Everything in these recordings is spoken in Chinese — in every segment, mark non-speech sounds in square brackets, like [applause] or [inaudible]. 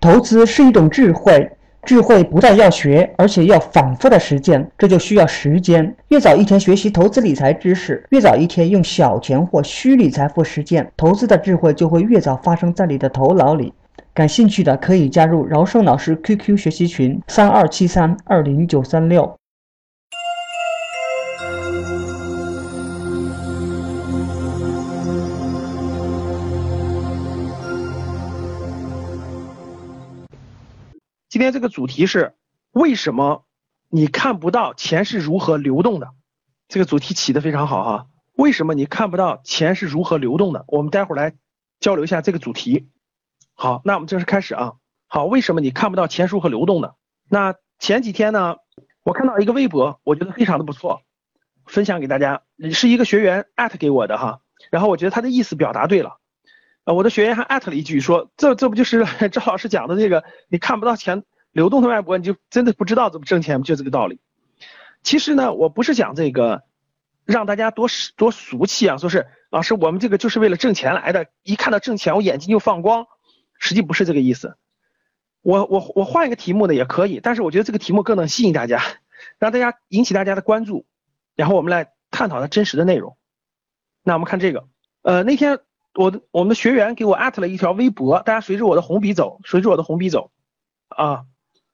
投资是一种智慧，智慧不但要学，而且要反复的实践，这就需要时间。越早一天学习投资理财知识，越早一天用小钱或虚拟财富实践投资的智慧，就会越早发生在你的头脑里。感兴趣的可以加入饶胜老师 QQ 学习群：三二七三二零九三六。今天这个主题是为什么你看不到钱是如何流动的？这个主题起的非常好哈。为什么你看不到钱是如何流动的？我们待会儿来交流一下这个主题。好，那我们正式开始啊。好，为什么你看不到钱是如何流动的？那前几天呢，我看到一个微博，我觉得非常的不错，分享给大家。是一个学员艾特给我的哈，然后我觉得他的意思表达对了。呃，我的学员还艾特了一句，说这这不就是 [laughs] 赵老师讲的这个，你看不到钱流动的脉搏，你就真的不知道怎么挣钱，就这个道理。其实呢，我不是讲这个让大家多多俗气啊，说是老师我们这个就是为了挣钱来的，一看到挣钱我眼睛就放光，实际不是这个意思。我我我换一个题目呢也可以，但是我觉得这个题目更能吸引大家，让大家引起大家的关注，然后我们来探讨它真实的内容。那我们看这个，呃，那天。我的我们的学员给我艾特了一条微博，大家随着我的红笔走，随着我的红笔走，啊，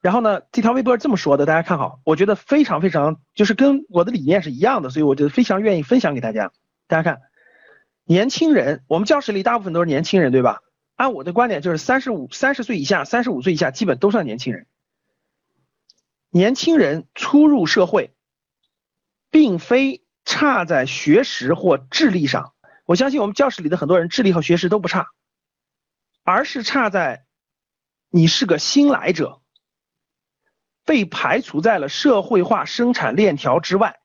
然后呢，这条微博是这么说的，大家看好，我觉得非常非常，就是跟我的理念是一样的，所以我觉得非常愿意分享给大家。大家看，年轻人，我们教室里大部分都是年轻人，对吧？按我的观点，就是三十五、三十岁以下、三十五岁以下，基本都算年轻人。年轻人初入社会，并非差在学识或智力上。我相信我们教室里的很多人智力和学识都不差，而是差在你是个新来者，被排除在了社会化生产链条之外，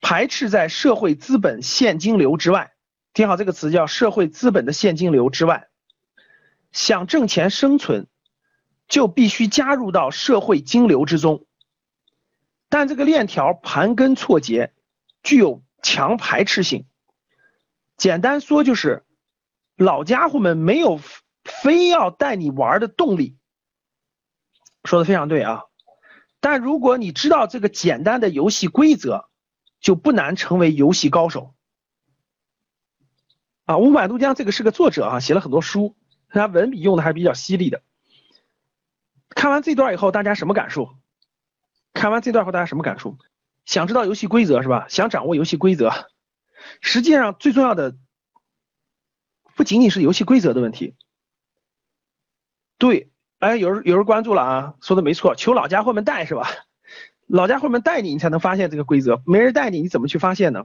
排斥在社会资本现金流之外。听好这个词，叫社会资本的现金流之外。想挣钱生存，就必须加入到社会金流之中，但这个链条盘根错节，具有。强排斥性，简单说就是老家伙们没有非要带你玩的动力，说的非常对啊。但如果你知道这个简单的游戏规则，就不难成为游戏高手。啊，五百渡江这个是个作者啊，写了很多书，他文笔用的还是比较犀利的。看完这段以后，大家什么感受？看完这段后，大家什么感受？想知道游戏规则是吧？想掌握游戏规则，实际上最重要的不仅仅是游戏规则的问题。对，哎，有人有人关注了啊，说的没错，求老家伙们带是吧？老家伙们带你，你才能发现这个规则，没人带你，你怎么去发现呢？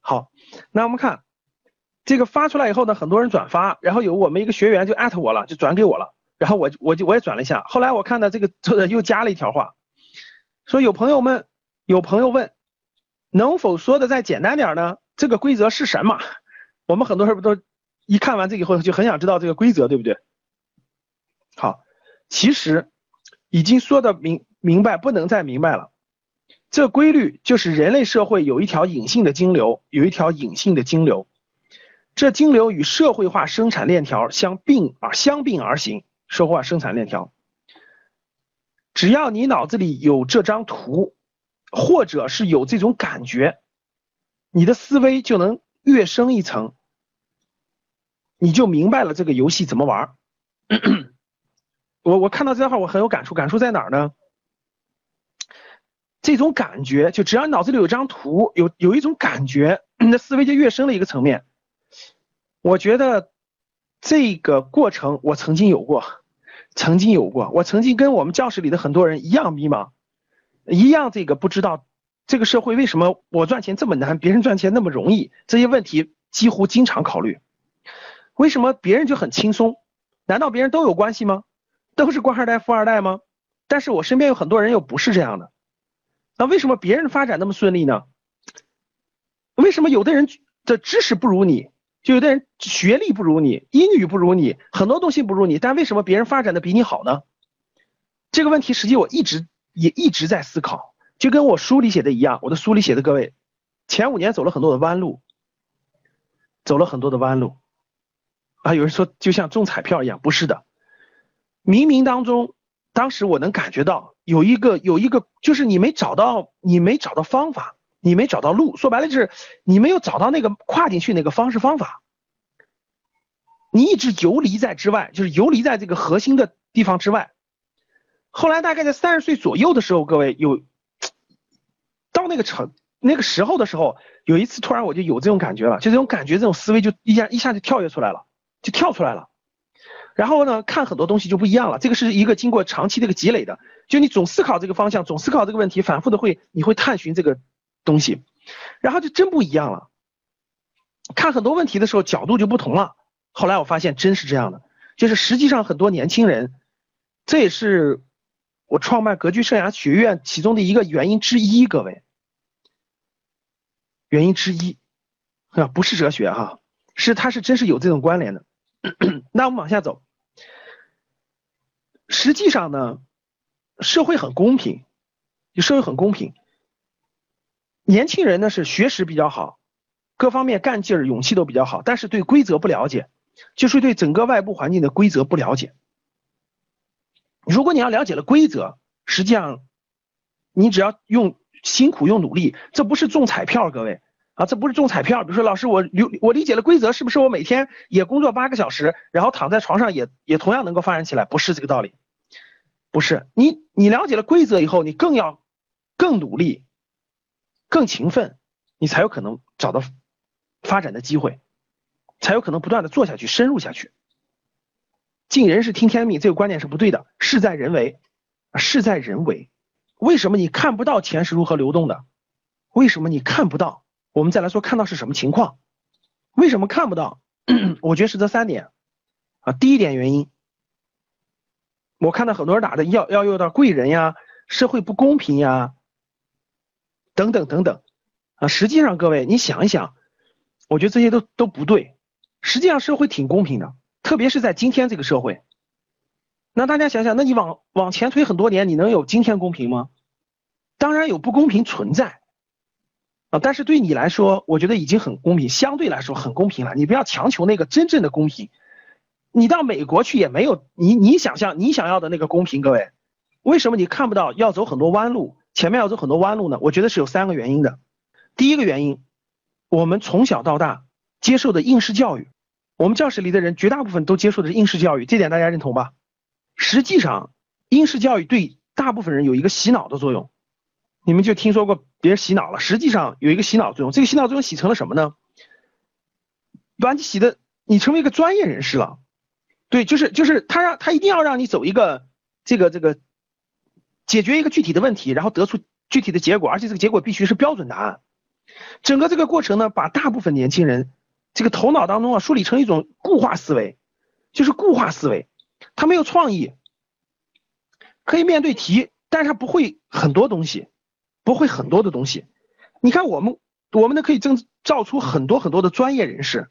好，那我们看这个发出来以后呢，很多人转发，然后有我们一个学员就艾特我了，就转给我了，然后我我就我也转了一下，后来我看到这个又加了一条话，说有朋友们。有朋友问，能否说的再简单点呢？这个规则是什么？我们很多人不都一看完这以后就很想知道这个规则，对不对？好，其实已经说的明明白，不能再明白了。这规律就是人类社会有一条隐性的金流，有一条隐性的金流，这金流与社会化生产链条相并而相并而行。社会化生产链条，只要你脑子里有这张图。或者是有这种感觉，你的思维就能跃升一层，你就明白了这个游戏怎么玩。我我看到这段话我很有感触，感触在哪儿呢？这种感觉就只要你脑子里有张图，有有一种感觉，你的思维就跃升了一个层面。我觉得这个过程我曾经有过，曾经有过，我曾经跟我们教室里的很多人一样迷茫。一样，这个不知道这个社会为什么我赚钱这么难，别人赚钱那么容易？这些问题几乎经常考虑。为什么别人就很轻松？难道别人都有关系吗？都是官二代、富二代吗？但是我身边有很多人又不是这样的。那为什么别人发展那么顺利呢？为什么有的人的知识不如你，就有的人学历不如你，英语不如你，很多东西不如你，但为什么别人发展的比你好呢？这个问题实际我一直。也一直在思考，就跟我书里写的一样。我的书里写的，各位，前五年走了很多的弯路，走了很多的弯路。啊，有人说就像中彩票一样，不是的，冥冥当中，当时我能感觉到有一个有一个，就是你没找到，你没找到方法，你没找到路，说白了就是你没有找到那个跨进去那个方式方法，你一直游离在之外，就是游离在这个核心的地方之外。后来大概在三十岁左右的时候，各位有到那个程那个时候的时候，有一次突然我就有这种感觉了，就这种感觉，这种思维就一下一下就跳跃出来了。就跳出来了，然后呢，看很多东西就不一样了。这个是一个经过长期这个积累的，就你总思考这个方向，总思考这个问题，反复的会，你会探寻这个东西，然后就真不一样了。看很多问题的时候，角度就不同了。后来我发现真是这样的，就是实际上很多年轻人，这也是我创办格局生涯学院其中的一个原因之一，各位，原因之一啊，不是哲学哈，是它是真是有这种关联的。[clears throat] 那我们往下走。实际上呢，社会很公平，就社会很公平。年轻人呢是学识比较好，各方面干劲儿、勇气都比较好，但是对规则不了解，就是对整个外部环境的规则不了解。如果你要了解了规则，实际上你只要用辛苦、用努力，这不是中彩票，各位。啊，这不是中彩票。比如说，老师，我理我理解了规则，是不是我每天也工作八个小时，然后躺在床上也也同样能够发展起来？不是这个道理，不是。你你了解了规则以后，你更要更努力、更勤奋，你才有可能找到发展的机会，才有可能不断的做下去、深入下去。尽人事听天命，这个观点是不对的。事在人为，事在人为。为什么你看不到钱是如何流动的？为什么你看不到？我们再来说，看到是什么情况？为什么看不到？[clears throat] 我觉得是这三点啊。第一点原因，我看到很多人打的要要用到贵人呀，社会不公平呀，等等等等啊。实际上，各位你想一想，我觉得这些都都不对。实际上，社会挺公平的，特别是在今天这个社会。那大家想想，那你往往前推很多年，你能有今天公平吗？当然有不公平存在。啊，但是对你来说，我觉得已经很公平，相对来说很公平了。你不要强求那个真正的公平。你到美国去也没有你你想象你想要的那个公平。各位，为什么你看不到要走很多弯路，前面要走很多弯路呢？我觉得是有三个原因的。第一个原因，我们从小到大接受的应试教育，我们教室里的人绝大部分都接受的是应试教育，这点大家认同吧？实际上，应试教育对大部分人有一个洗脑的作用。你们就听说过别人洗脑了，实际上有一个洗脑作用，这个洗脑作用洗成了什么呢？把你洗的，你成为一个专业人士了。对，就是就是他让他一定要让你走一个这个这个解决一个具体的问题，然后得出具体的结果，而且这个结果必须是标准答案。整个这个过程呢，把大部分年轻人这个头脑当中啊梳理成一种固化思维，就是固化思维，他没有创意，可以面对题，但是他不会很多东西。不会很多的东西，你看我们，我们呢可以增造出很多很多的专业人士，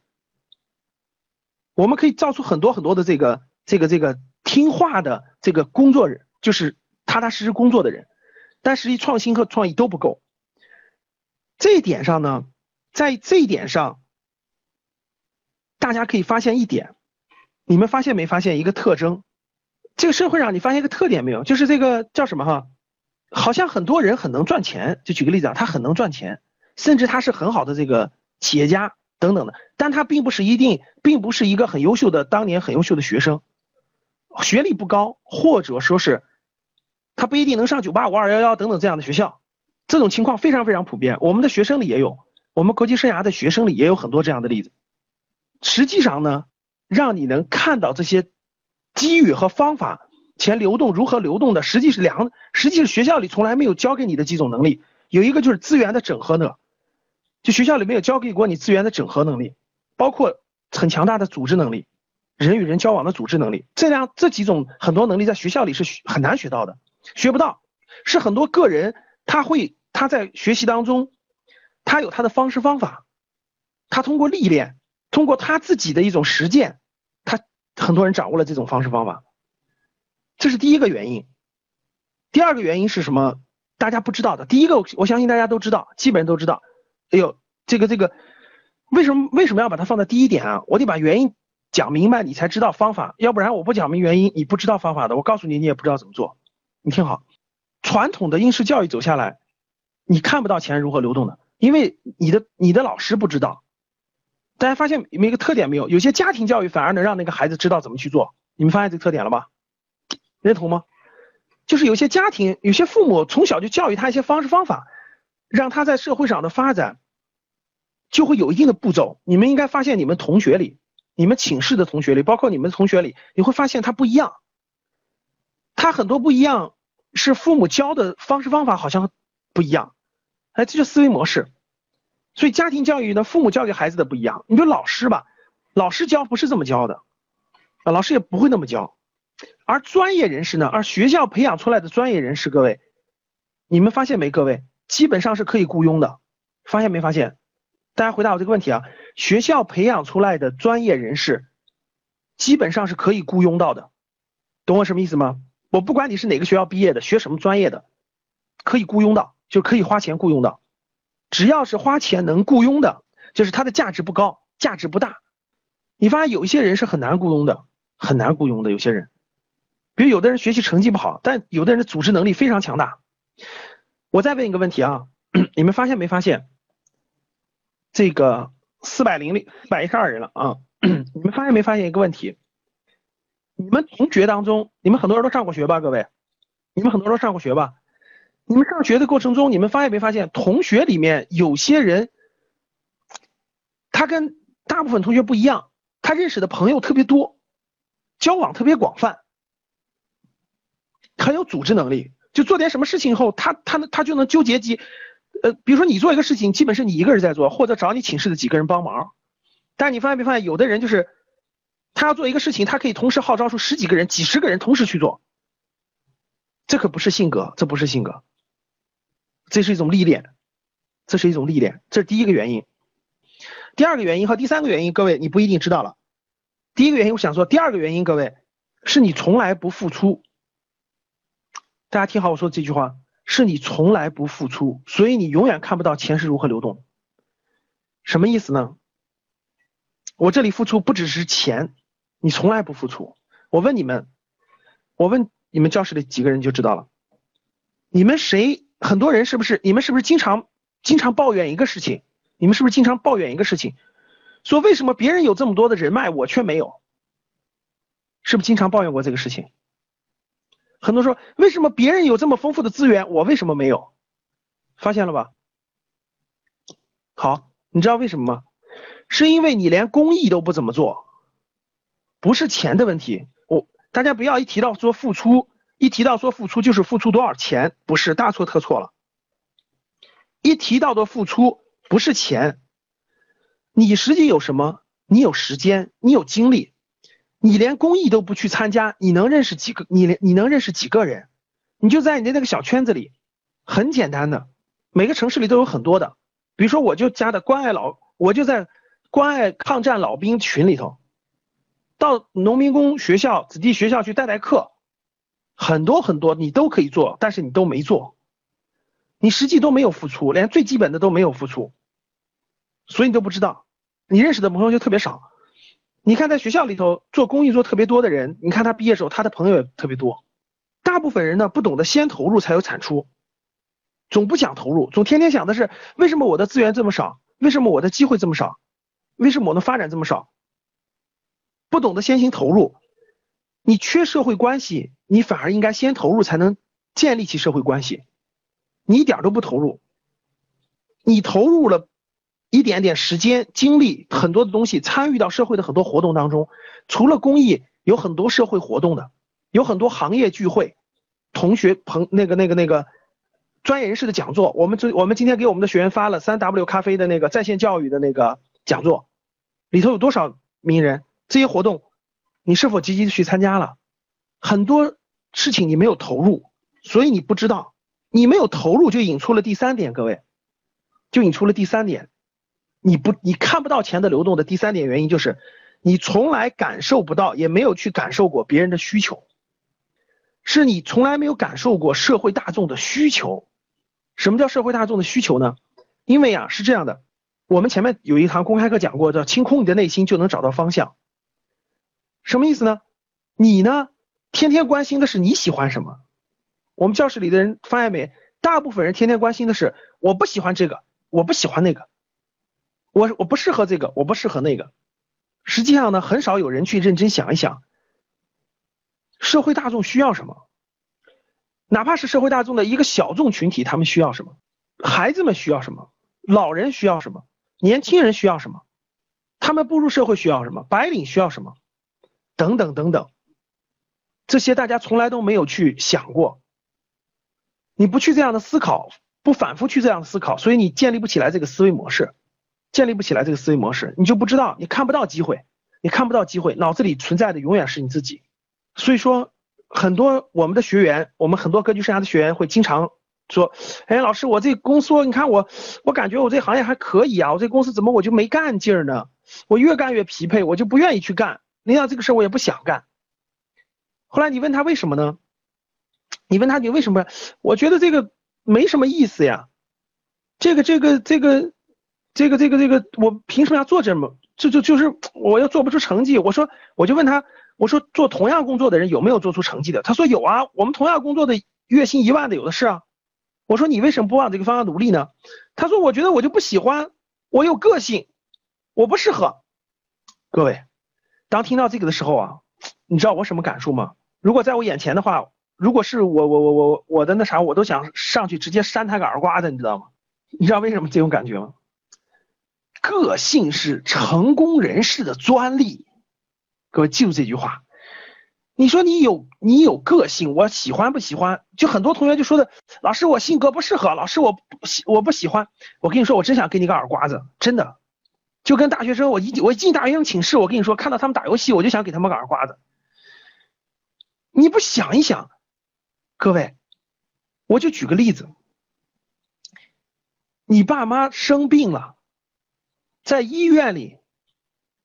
我们可以造出很多很多的这个这个这个听话的这个工作人，就是踏踏实实工作的人，但实际创新和创意都不够。这一点上呢，在这一点上，大家可以发现一点，你们发现没发现一个特征？这个社会上你发现一个特点没有？就是这个叫什么哈？好像很多人很能赚钱，就举个例子啊，他很能赚钱，甚至他是很好的这个企业家等等的，但他并不是一定，并不是一个很优秀的当年很优秀的学生，学历不高，或者说是他不一定能上九八五二幺幺等等这样的学校，这种情况非常非常普遍，我们的学生里也有，我们国际生涯的学生里也有很多这样的例子。实际上呢，让你能看到这些机遇和方法。钱流动如何流动的，实际是两，实际是学校里从来没有教给你的几种能力，有一个就是资源的整合的，就学校里没有教给过你资源的整合能力，包括很强大的组织能力，人与人交往的组织能力，这样这几种很多能力在学校里是很难学到的，学不到，是很多个人他会他在学习当中，他有他的方式方法，他通过历练，通过他自己的一种实践，他很多人掌握了这种方式方法。这是第一个原因，第二个原因是什么？大家不知道的。第一个，我相信大家都知道，基本都知道。哎呦，这个这个，为什么为什么要把它放在第一点啊？我得把原因讲明白，你才知道方法，要不然我不讲明原因，你不知道方法的，我告诉你，你也不知道怎么做。你听好，传统的应试教育走下来，你看不到钱如何流动的，因为你的你的老师不知道。大家发现有一个特点没有？有些家庭教育反而能让那个孩子知道怎么去做。你们发现这个特点了吗？认同吗？就是有些家庭，有些父母从小就教育他一些方式方法，让他在社会上的发展就会有一定的步骤。你们应该发现，你们同学里，你们寝室的同学里，包括你们同学里，你会发现他不一样。他很多不一样，是父母教的方式方法好像不一样。哎，这就思维模式。所以家庭教育呢，父母教给孩子的不一样。你说老师吧，老师教不是这么教的，啊，老师也不会那么教。而专业人士呢？而学校培养出来的专业人士，各位，你们发现没？各位基本上是可以雇佣的，发现没发现？大家回答我这个问题啊！学校培养出来的专业人士，基本上是可以雇佣到的，懂我什么意思吗？我不管你是哪个学校毕业的，学什么专业的，可以雇佣到，就可以花钱雇佣到，只要是花钱能雇佣的，就是它的价值不高，价值不大。你发现有一些人是很难雇佣的，很难雇佣的，有些人。比如有的人学习成绩不好，但有的人的组织能力非常强大。我再问一个问题啊，[coughs] 你们发现没发现？这个四百零六百一十二人了啊，[coughs] 你们发现没发现一个问题？你们同学当中，你们很多人都上过学吧？各位，你们很多人都上过学吧？你们上学的过程中，你们发现没发现？同学里面有些人，他跟大部分同学不一样，他认识的朋友特别多，交往特别广泛。很有组织能力，就做点什么事情后，他他他就能纠结几，呃，比如说你做一个事情，基本是你一个人在做，或者找你寝室的几个人帮忙。但你发现没发现，有的人就是他要做一个事情，他可以同时号召出十几个人、几十个人同时去做。这可不是性格，这不是性格，这是一种历练，这是一种历练，这是第一个原因。第二个原因和第三个原因，各位你不一定知道了。第一个原因我想说，第二个原因，各位是你从来不付出。大家听好我说这句话，是你从来不付出，所以你永远看不到钱是如何流动。什么意思呢？我这里付出不只是钱，你从来不付出。我问你们，我问你们教室里几个人就知道了。你们谁？很多人是不是？你们是不是经常经常抱怨一个事情？你们是不是经常抱怨一个事情？说为什么别人有这么多的人脉，我却没有？是不是经常抱怨过这个事情？很多说，为什么别人有这么丰富的资源，我为什么没有？发现了吧？好，你知道为什么吗？是因为你连公益都不怎么做，不是钱的问题。我大家不要一提到说付出，一提到说付出就是付出多少钱，不是大错特错了。一提到的付出不是钱，你实际有什么？你有时间，你有精力。你连公益都不去参加，你能认识几个？你连你能认识几个人？你就在你的那个小圈子里，很简单的，每个城市里都有很多的。比如说，我就加的关爱老，我就在关爱抗战老兵群里头，到农民工学校、子弟学校去带带课，很多很多你都可以做，但是你都没做，你实际都没有付出，连最基本的都没有付出，所以你都不知道，你认识的朋友就特别少。你看，在学校里头做公益做特别多的人，你看他毕业时候他的朋友也特别多。大部分人呢不懂得先投入才有产出，总不想投入，总天天想的是为什么我的资源这么少，为什么我的机会这么少，为什么我的发展这么少？不懂得先行投入，你缺社会关系，你反而应该先投入才能建立起社会关系。你一点都不投入，你投入了。一点点时间、精力，很多的东西参与到社会的很多活动当中。除了公益，有很多社会活动的，有很多行业聚会、同学朋那个那个那个专业人士的讲座。我们这我们今天给我们的学员发了三 W 咖啡的那个在线教育的那个讲座，里头有多少名人？这些活动你是否积极的去参加了？很多事情你没有投入，所以你不知道。你没有投入，就引出了第三点，各位，就引出了第三点。你不，你看不到钱的流动的第三点原因就是，你从来感受不到，也没有去感受过别人的需求，是你从来没有感受过社会大众的需求。什么叫社会大众的需求呢？因为啊是这样的，我们前面有一堂公开课讲过，叫清空你的内心就能找到方向。什么意思呢？你呢，天天关心的是你喜欢什么。我们教室里的人发现没？大部分人天天关心的是我不喜欢这个，我不喜欢那个，我我不适合这个，我不适合那个。实际上呢，很少有人去认真想一想，社会大众需要什么，哪怕是社会大众的一个小众群体，他们需要什么？孩子们需要什么？老人需要什么？年轻人需要什么？他们步入社会需要什么？白领需要什么？等等等等，这些大家从来都没有去想过。你不去这样的思考，不反复去这样思考，所以你建立不起来这个思维模式，建立不起来这个思维模式，你就不知道，你看不到机会，你看不到机会，脑子里存在的永远是你自己。所以说，很多我们的学员，我们很多格局生涯的学员会经常说：“哎，老师，我这公司，你看我，我感觉我这行业还可以啊，我这公司怎么我就没干劲儿呢？我越干越疲惫，我就不愿意去干。领导这个事儿我也不想干。”后来你问他为什么呢？你问他你为什么？我觉得这个没什么意思呀，这个这个这个这个这个这个，我凭什么要做这么？就就就是我又做不出成绩。我说我就问他，我说做同样工作的人有没有做出成绩的？他说有啊，我们同样工作的月薪一万的有的是啊。我说你为什么不往这个方向努力呢？他说我觉得我就不喜欢，我有个性，我不适合。各位，当听到这个的时候啊，你知道我什么感受吗？如果在我眼前的话。如果是我我我我我的那啥，我都想上去直接扇他个耳刮子，你知道吗？你知道为什么这种感觉吗？个性是成功人士的专利，各位记住这句话。你说你有你有个性，我喜欢不喜欢？就很多同学就说的，老师我性格不适合，老师我不喜我不喜欢。我跟你说，我真想给你个耳刮子，真的。就跟大学生，我一我一进大学生寝室，我跟你说，看到他们打游戏，我就想给他们个耳刮子。你不想一想？各位，我就举个例子，你爸妈生病了，在医院里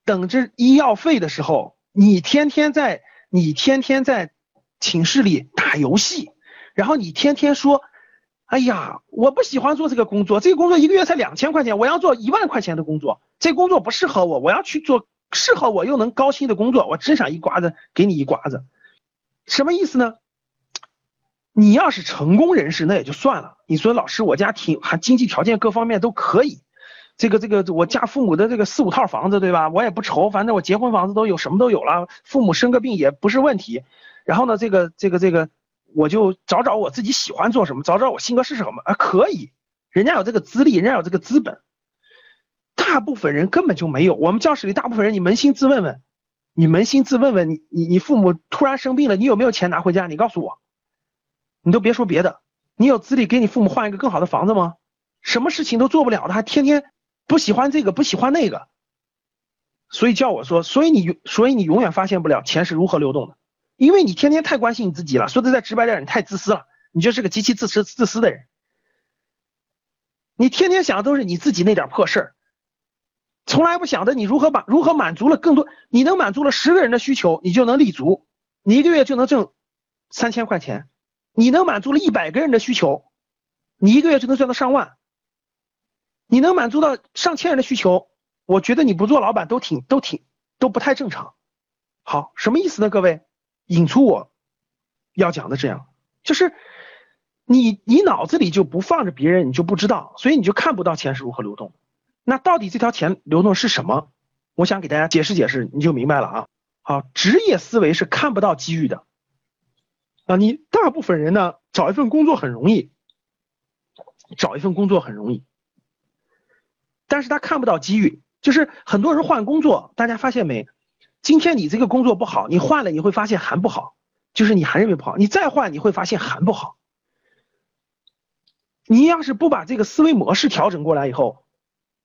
等着医药费的时候，你天天在你天天在寝室里打游戏，然后你天天说，哎呀，我不喜欢做这个工作，这个工作一个月才两千块钱，我要做一万块钱的工作，这工作不适合我，我要去做适合我又能高薪的工作，我真想一刮子给你一刮子，什么意思呢？你要是成功人士，那也就算了。你说老师，我家挺还经济条件各方面都可以，这个这个我家父母的这个四五套房子，对吧？我也不愁，反正我结婚房子都有，什么都有了。父母生个病也不是问题。然后呢，这个这个这个，我就找找我自己喜欢做什么，找找我性格是什么啊？可以，人家有这个资历，人家有这个资本。大部分人根本就没有。我们教室里大部分人，你扪心自问问，你扪心自问问，你你你父母突然生病了，你有没有钱拿回家？你告诉我。你都别说别的，你有资历给你父母换一个更好的房子吗？什么事情都做不了的，还天天不喜欢这个不喜欢那个，所以叫我说，所以你所以你永远发现不了钱是如何流动的，因为你天天太关心你自己了。说的再直白点，你太自私了，你就是个极其自私自私的人。你天天想的都是你自己那点破事儿，从来不想着你如何把如何满足了更多，你能满足了十个人的需求，你就能立足，你一个月就能挣三千块钱。你能满足了一百个人的需求，你一个月就能赚到上万。你能满足到上千人的需求，我觉得你不做老板都挺都挺都不太正常。好，什么意思呢？各位，引出我要讲的这样，就是你你脑子里就不放着别人，你就不知道，所以你就看不到钱是如何流动。那到底这条钱流动是什么？我想给大家解释解释，你就明白了啊。好，职业思维是看不到机遇的。啊，你大部分人呢，找一份工作很容易，找一份工作很容易，但是他看不到机遇，就是很多人换工作，大家发现没？今天你这个工作不好，你换了你会发现还不好，就是你还认为不好，你再换你会发现还不好。你要是不把这个思维模式调整过来以后，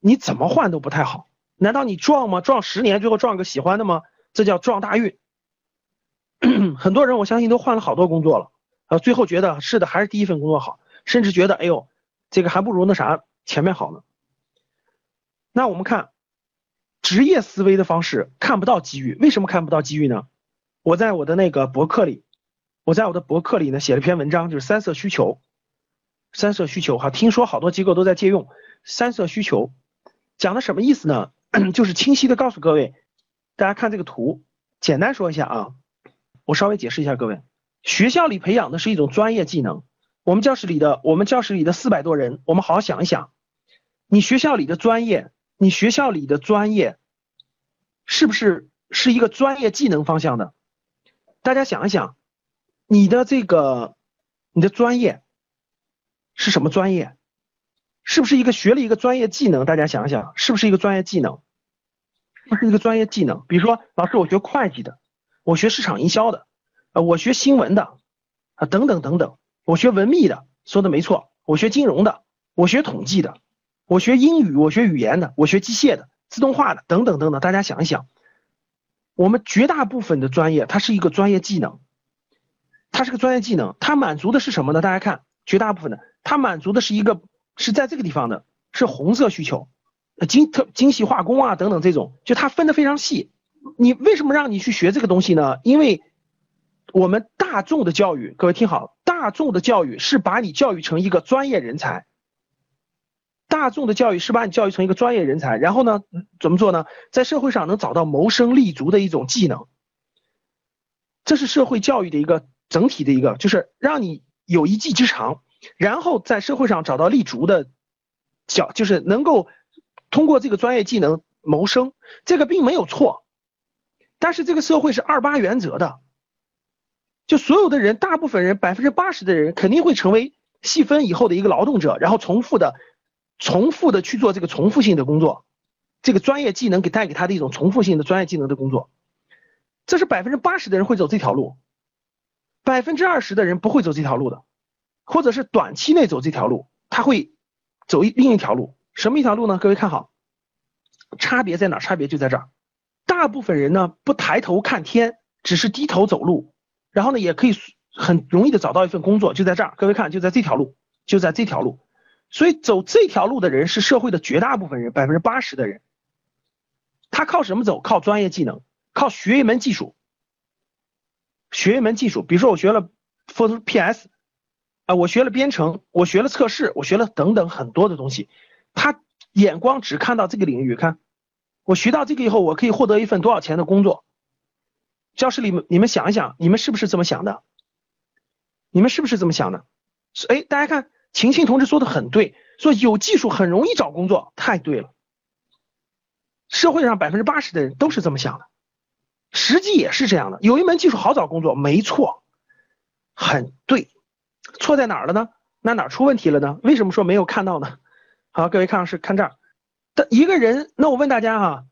你怎么换都不太好。难道你撞吗？撞十年最后撞个喜欢的吗？这叫撞大运。很多人我相信都换了好多工作了，呃，最后觉得是的，还是第一份工作好，甚至觉得哎呦，这个还不如那啥前面好呢。那我们看职业思维的方式，看不到机遇，为什么看不到机遇呢？我在我的那个博客里，我在我的博客里呢写了篇文章，就是三色需求，三色需求哈，听说好多机构都在借用三色需求，讲的什么意思呢？[clears throat] 就是清晰的告诉各位，大家看这个图。简单说一下啊，我稍微解释一下各位，学校里培养的是一种专业技能。我们教室里的我们教室里的四百多人，我们好好想一想，你学校里的专业，你学校里的专业，是不是是一个专业技能方向的？大家想一想，你的这个你的专业是什么专业？是不是一个学了一个专业技能？大家想想，是不是一个专业技能？是不是一个专业技能？比如说，老师，我学会计的，我学市场营销的，呃，我学新闻的，啊，等等等等，我学文秘的，说的没错，我学金融的，我学统计的，我学英语，我学语言的，我学机械的，自动化的，等等等等。大家想一想，我们绝大部分的专业，它是一个专业技能，它是个专业技能，它满足的是什么呢？大家看，绝大部分的，它满足的是一个。是在这个地方的，是红色需求，精特精细化工啊等等这种，就它分的非常细。你为什么让你去学这个东西呢？因为我们大众的教育，各位听好，大众的教育是把你教育成一个专业人才。大众的教育是把你教育成一个专业人才，然后呢，怎么做呢？在社会上能找到谋生立足的一种技能。这是社会教育的一个整体的一个，就是让你有一技之长。然后在社会上找到立足的角，就是能够通过这个专业技能谋生，这个并没有错。但是这个社会是二八原则的，就所有的人，大部分人，百分之八十的人肯定会成为细分以后的一个劳动者，然后重复的、重复的去做这个重复性的工作，这个专业技能给带给他的一种重复性的专业技能的工作，这是百分之八十的人会走这条路，百分之二十的人不会走这条路的。或者是短期内走这条路，他会走一另一条路，什么一条路呢？各位看好，差别在哪？差别就在这儿。大部分人呢不抬头看天，只是低头走路，然后呢也可以很容易的找到一份工作，就在这儿。各位看，就在这条路，就在这条路。所以走这条路的人是社会的绝大部分人，百分之八十的人。他靠什么走？靠专业技能，靠学一门技术，学一门技术。比如说我学了 Photoshop。我学了编程，我学了测试，我学了等等很多的东西。他眼光只看到这个领域，看我学到这个以后，我可以获得一份多少钱的工作。教室里你们想一想，你们是不是这么想的？你们是不是这么想的？哎，大家看，晴晴同志说的很对，说有技术很容易找工作，太对了。社会上百分之八十的人都是这么想的，实际也是这样的。有一门技术好找工作，没错，很对。错在哪儿了呢？那哪儿出问题了呢？为什么说没有看到呢？[laughs] 好，各位看是看这儿，的一个人，那我问大家哈，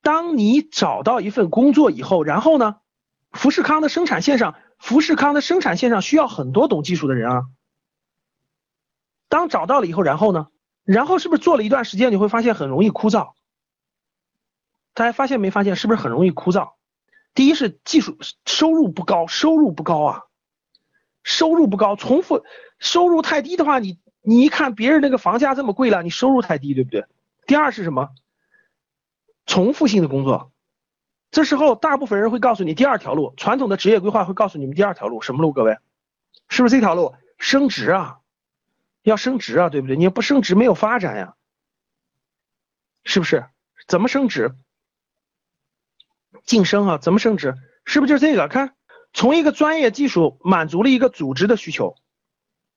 当你找到一份工作以后，然后呢，富士康的生产线上，富士康的生产线上需要很多懂技术的人啊。当找到了以后，然后呢，然后是不是做了一段时间，你会发现很容易枯燥？大家发现没发现？是不是很容易枯燥？第一是技术收入不高，收入不高啊。收入不高，重复收入太低的话，你你一看别人那个房价这么贵了，你收入太低，对不对？第二是什么？重复性的工作，这时候大部分人会告诉你第二条路，传统的职业规划会告诉你们第二条路什么路？各位，是不是这条路？升职啊，要升职啊，对不对？你不升职没有发展呀，是不是？怎么升职？晋升啊，怎么升职？是不是就是这个？看。从一个专业技术满足了一个组织的需求，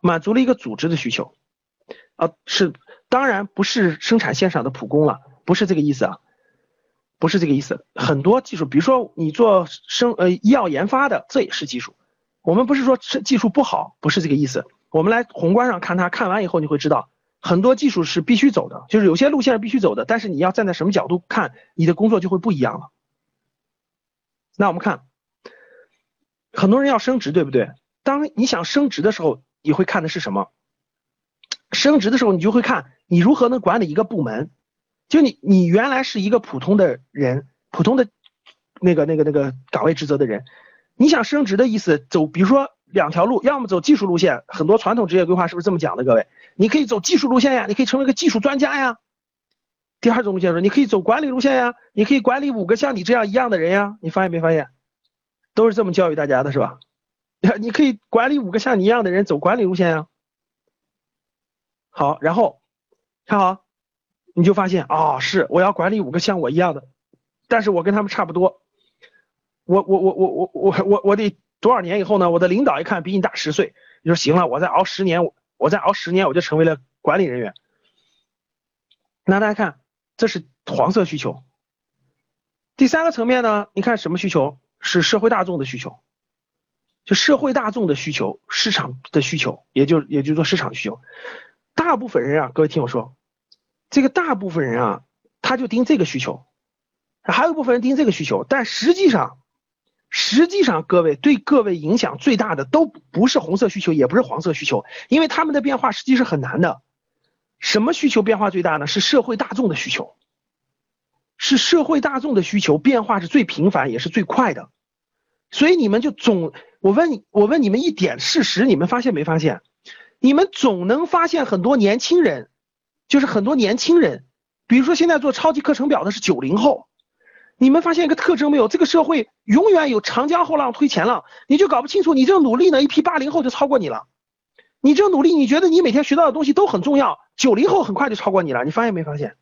满足了一个组织的需求，啊是当然不是生产线上的普工了，不是这个意思啊，不是这个意思。很多技术，比如说你做生呃医药研发的，这也是技术。我们不是说技术不好，不是这个意思。我们来宏观上看它，看完以后你会知道，很多技术是必须走的，就是有些路线是必须走的，但是你要站在什么角度看，你的工作就会不一样了。那我们看。很多人要升职，对不对？当你想升职的时候，你会看的是什么？升职的时候，你就会看你如何能管理一个部门。就你，你原来是一个普通的人，普通的那个、那个、那个岗位职责的人，你想升职的意思，走，比如说两条路，要么走技术路线，很多传统职业规划是不是这么讲的？各位，你可以走技术路线呀，你可以成为一个技术专家呀。第二种路线说，你可以走管理路线呀，你可以管理五个像你这样一样的人呀。你发现没发现？都是这么教育大家的，是吧？[laughs] 你可以管理五个像你一样的人，走管理路线呀。好，然后看好，你就发现啊，是我要管理五个像我一样的，但是我跟他们差不多。我我我我我我我我得多少年以后呢？我的领导一看比你大十岁，你说行了，我再熬十年，我再熬十年，我就成为了管理人员。那大家看，这是黄色需求。第三个层面呢，你看什么需求？是社会大众的需求，就社会大众的需求，市场的需求，也就也就是说市场需求。大部分人啊，各位听我说，这个大部分人啊，他就盯这个需求，还有一部分人盯这个需求，但实际上。实际上，各位对各位影响最大的都不是红色需求，也不是黄色需求，因为他们的变化实际是很难的。什么需求变化最大呢？是社会大众的需求，是社会大众的需求变化是最频繁也是最快的。所以你们就总，我问你，我问你们一点事实，你们发现没发现？你们总能发现很多年轻人，就是很多年轻人，比如说现在做超级课程表的是九零后。你们发现一个特征没有？这个社会永远有长江后浪推前浪，你就搞不清楚。你这努力呢，一批八零后就超过你了。你这努力，你觉得你每天学到的东西都很重要，九零后很快就超过你了。你发现没发现？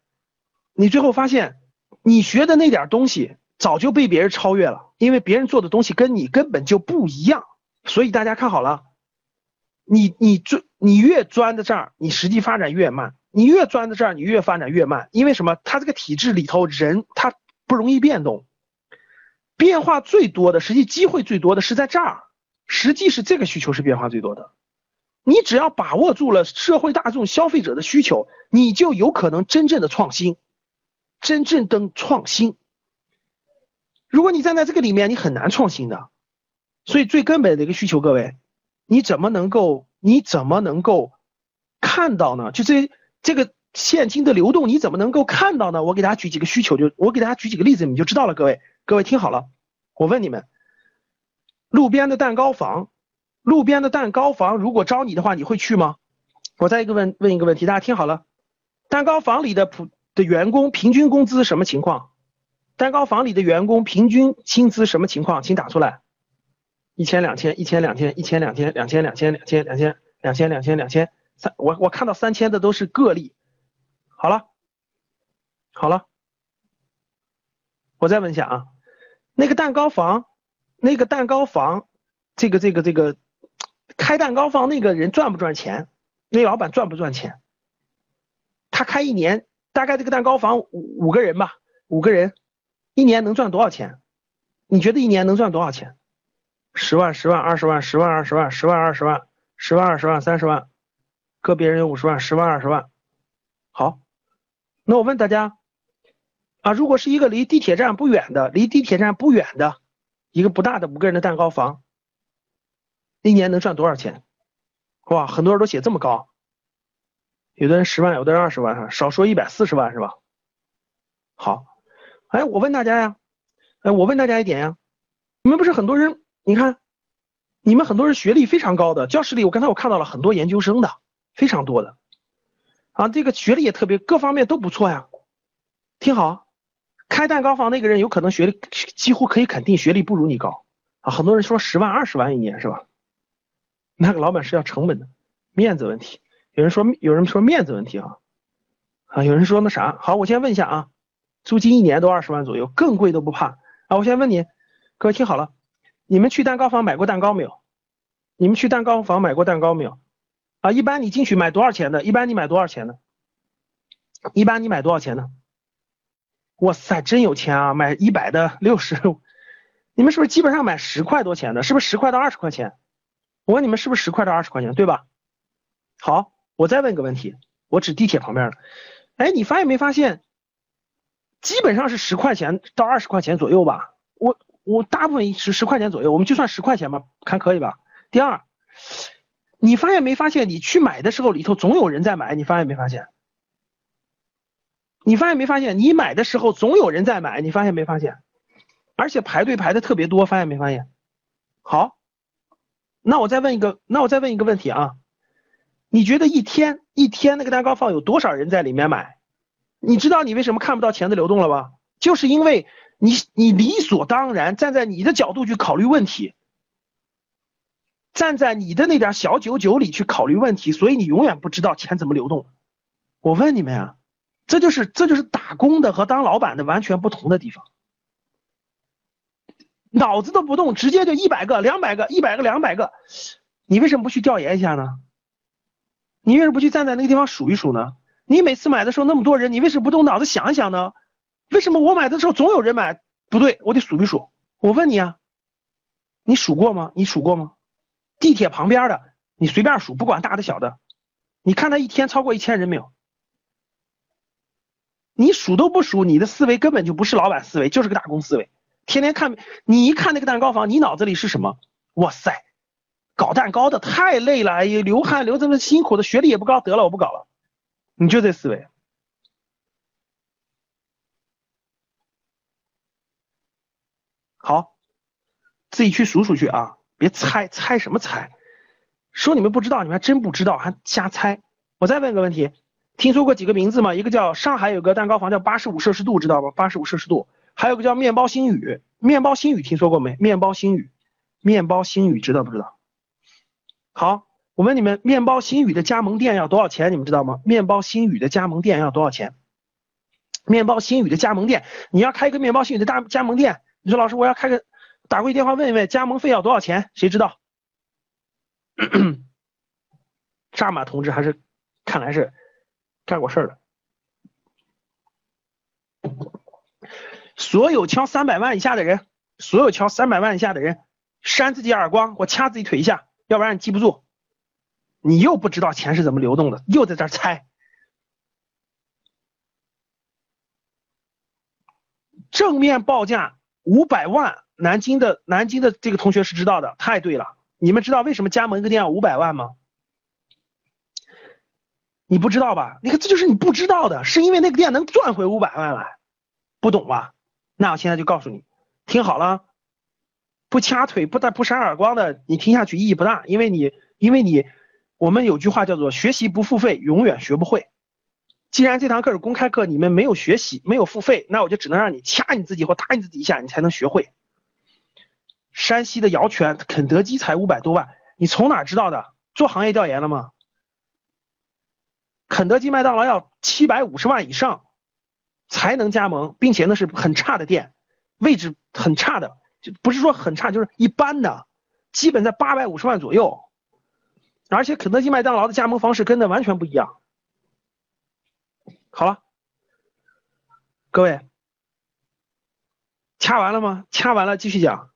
你最后发现，你学的那点东西早就被别人超越了，因为别人做的东西跟你根本就不一样。所以大家看好了，你你钻你越钻在这儿，你实际发展越慢；你越钻在这儿，你越发展越慢。因为什么？他这个体制里头人他。不容易变动，变化最多的，实际机会最多的是在这儿，实际是这个需求是变化最多的。你只要把握住了社会大众消费者的需求，你就有可能真正的创新，真正的创新。如果你站在这个里面，你很难创新的。所以最根本的一个需求，各位，你怎么能够，你怎么能够看到呢？就这这个。现金的流动你怎么能够看到呢？我给大家举几个需求，就我给大家举几个例子，你就知道了。各位，各位听好了，我问你们，路边的蛋糕房，路边的蛋糕房如果招你的话，你会去吗？我再一个问问一个问题，大家听好了，蛋糕房里的普的员工平均工资什么情况？蛋糕房里的员工平均薪资什么情况？请打出来，一千两千，一千两千，一千两千，两千两千两千两千两千两千两千三，我我看到三千的都是个例。好了，好了，我再问一下啊，那个蛋糕房，那个蛋糕房，这个这个这个开蛋糕房那个人赚不赚钱？那老板赚不赚钱？他开一年，大概这个蛋糕房五五个人吧，五个人，一年能赚多少钱？你觉得一年能赚多少钱？十万、十万、二十万、十万、二十万、十万、二十万、十万、二十万、三十万，个别人有五十万、十万、二十万，好。那我问大家啊，如果是一个离地铁站不远的，离地铁站不远的一个不大的五个人的蛋糕房，一年能赚多少钱？哇，很多人都写这么高，有的人十万，有的人二十万，哈，少说一百四十万是吧？好，哎，我问大家呀，哎，我问大家一点呀，你们不是很多人，你看，你们很多人学历非常高的，教室里我刚才我看到了很多研究生的，非常多的。啊，这个学历也特别，各方面都不错呀。听好，开蛋糕房那个人有可能学历几乎可以肯定学历不如你高啊。很多人说十万二十万一年是吧？[laughs] 那个老板是要成本的，面子问题。有人说有人说面子问题啊啊，有人说那啥好，我先问一下啊，租金一年都二十万左右，更贵都不怕啊。我先问你，各位听好了，你们去蛋糕房买过蛋糕没有？你们去蛋糕房买过蛋糕没有？啊，一般你进去买多少钱的？一般你买多少钱的？一般你买多少钱的？哇塞，真有钱啊！买一百的六十，你们是不是基本上买十块多钱的？是不是十块到二十块钱？我问你们是不是十块到二十块钱，对吧？好，我再问个问题，我指地铁旁边的。哎，你发现没发现？基本上是十块钱到二十块钱左右吧？我我大部分是十块钱左右，我们就算十块钱吧，还可以吧？第二。你发现没发现，你去买的时候里头总有人在买，你发现没发现？你发现没发现，你买的时候总有人在买，你发现没发现？而且排队排的特别多，发现没发现？好，那我再问一个，那我再问一个问题啊，你觉得一天一天那个蛋糕放有多少人在里面买？你知道你为什么看不到钱的流动了吧？就是因为你你理所当然站在你的角度去考虑问题。站在你的那点小九九里去考虑问题，所以你永远不知道钱怎么流动。我问你们啊，这就是这就是打工的和当老板的完全不同的地方。脑子都不动，直接就一百个、两百个、一百个、两百个，你为什么不去调研一下呢？你为什么不去站在那个地方数一数呢？你每次买的时候那么多人，你为什么不动脑子想一想呢？为什么我买的时候总有人买？不对，我得数一数。我问你啊，你数过吗？你数过吗？地铁旁边的，你随便数，不管大的小的，你看他一天超过一千人没有？你数都不数，你的思维根本就不是老板思维，就是个打工思维。天天看，你一看那个蛋糕房，你脑子里是什么？哇塞，搞蛋糕的太累了，哎呀，流汗流这么辛苦的，学历也不高，得了，我不搞了。你就这思维。好，自己去数数去啊，别猜猜什么猜，说你们不知道，你们还真不知道，还瞎猜。我再问个问题，听说过几个名字吗？一个叫上海有个蛋糕房叫八十五摄氏度，知道吗？八十五摄氏度，还有个叫面包星宇，面包星宇听说过没？面包星宇，面包星宇知道不知道？好，我问你们，面包新宇的加盟店要多少钱？你们知道吗？面包新宇的加盟店要多少钱？面包新宇的加盟店，你要开一个面包新宇的大加盟店。你说老师，我要开个打过去电话问一问，加盟费要多少钱？谁知道？[clears throat] 扎马同志还是看来是干过事儿的。所有敲三百万以下的人，所有敲三百万以下的人，扇自己耳光，我掐自己腿一下，要不然你记不住。你又不知道钱是怎么流动的，又在这猜。正面报价。五百万，南京的南京的这个同学是知道的，太对了。你们知道为什么加盟一个店要五百万吗？你不知道吧？你看这就是你不知道的，是因为那个店能赚回五百万来，不懂吧？那我现在就告诉你，听好了，不掐腿不带不扇耳光的，你听下去意义不大，因为你因为你我们有句话叫做学习不付费，永远学不会。既然这堂课是公开课，你们没有学习，没有付费，那我就只能让你掐你自己或打你自己一下，你才能学会。山西的瑶泉肯德基才五百多万，你从哪知道的？做行业调研了吗？肯德基、麦当劳要七百五十万以上才能加盟，并且那是很差的店，位置很差的，就不是说很差，就是一般的，基本在八百五十万左右。而且肯德基、麦当劳的加盟方式跟那完全不一样。好了，各位，掐完了吗？掐完了，继续讲。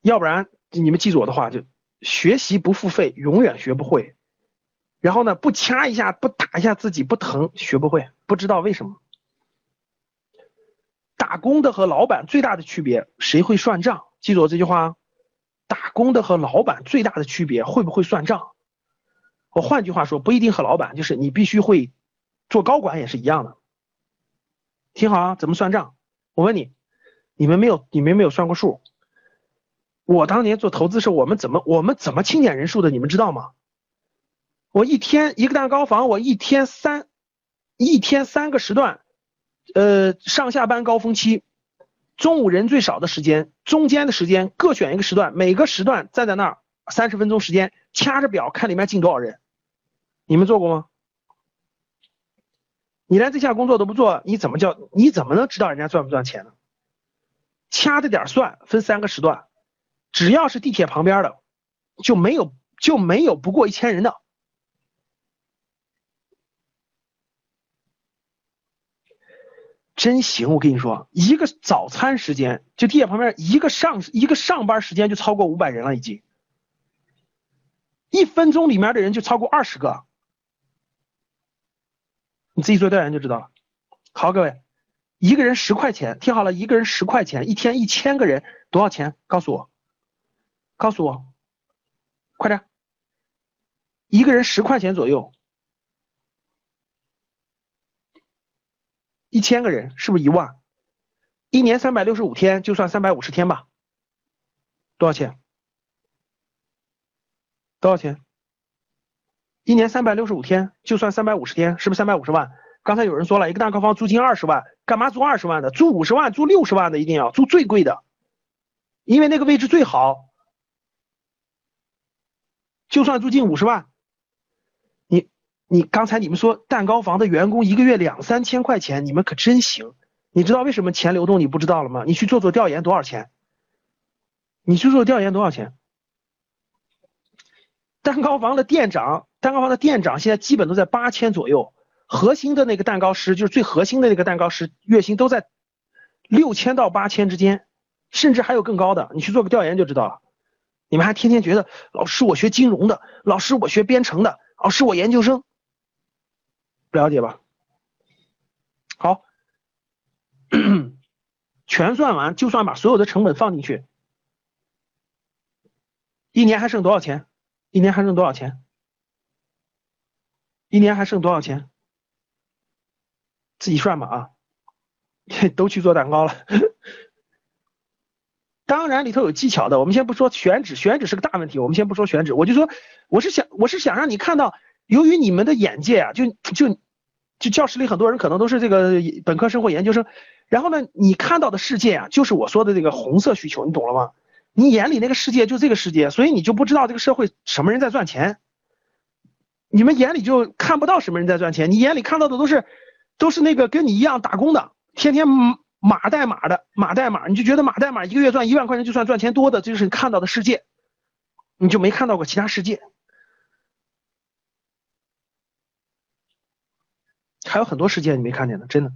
要不然你们记住我的话，就学习不付费，永远学不会。然后呢，不掐一下，不打一下自己不疼，学不会。不知道为什么。打工的和老板最大的区别，谁会算账？记住我这句话。打工的和老板最大的区别会不会算账？我换句话说，不一定和老板，就是你必须会做高管也是一样的。听好啊，怎么算账？我问你，你们没有你们没有算过数？我当年做投资时，我们怎么我们怎么清点人数的？你们知道吗？我一天一个蛋糕房，我一天三一天三个时段，呃，上下班高峰期。中午人最少的时间，中间的时间各选一个时段，每个时段站在那儿三十分钟时间，掐着表看里面进多少人。你们做过吗？你连这项工作都不做，你怎么叫你怎么能知道人家赚不赚钱呢？掐着点算，分三个时段，只要是地铁旁边的，就没有就没有不过一千人的。真行，我跟你说，一个早餐时间就地铁旁边一个上一个上班时间就超过五百人了，已经，一分钟里面的人就超过二十个，你自己做调研就知道了。好，各位，一个人十块钱，听好了，一个人十块钱，一天一千个人多少钱？告诉我，告诉我，快点，一个人十块钱左右。一千个人是不是一万？一年三百六十五天，就算三百五十天吧。多少钱？多少钱？一年三百六十五天，就算三百五十天，是不是三百五十万？刚才有人说了一个蛋糕房租金二十万，干嘛租二十万的？租五十万、租六十万的一定要租最贵的，因为那个位置最好。就算租金五十万，你刚才你们说蛋糕房的员工一个月两三千块钱，你们可真行。你知道为什么钱流动你不知道了吗？你去做做调研多少钱？你去做调研多少钱？蛋糕房的店长，蛋糕房的店长现在基本都在八千左右，核心的那个蛋糕师就是最核心的那个蛋糕师，月薪都在六千到八千之间，甚至还有更高的。你去做个调研就知道了。你们还天天觉得老师我学金融的，老师我学编程的，老师我研究生，不了解吧？好，[coughs] 全算完，就算把所有的成本放进去，一年还剩多少钱？一年还剩多少钱？一年还剩多少钱？自己算吧啊！[laughs] 都去做蛋糕了。当然里头有技巧的，我们先不说选址，选址是个大问题，我们先不说选址，我就说我是想我是想让你看到，由于你们的眼界啊，就就就教室里很多人可能都是这个本科生或研究生，然后呢，你看到的世界啊，就是我说的这个红色需求，你懂了吗？你眼里那个世界就这个世界，所以你就不知道这个社会什么人在赚钱，你们眼里就看不到什么人在赚钱，你眼里看到的都是都是那个跟你一样打工的，天天。码代码的码代码，你就觉得码代码一个月赚一万块钱就算赚钱多的，这就是你看到的世界，你就没看到过其他世界，还有很多事件你没看见的，真的。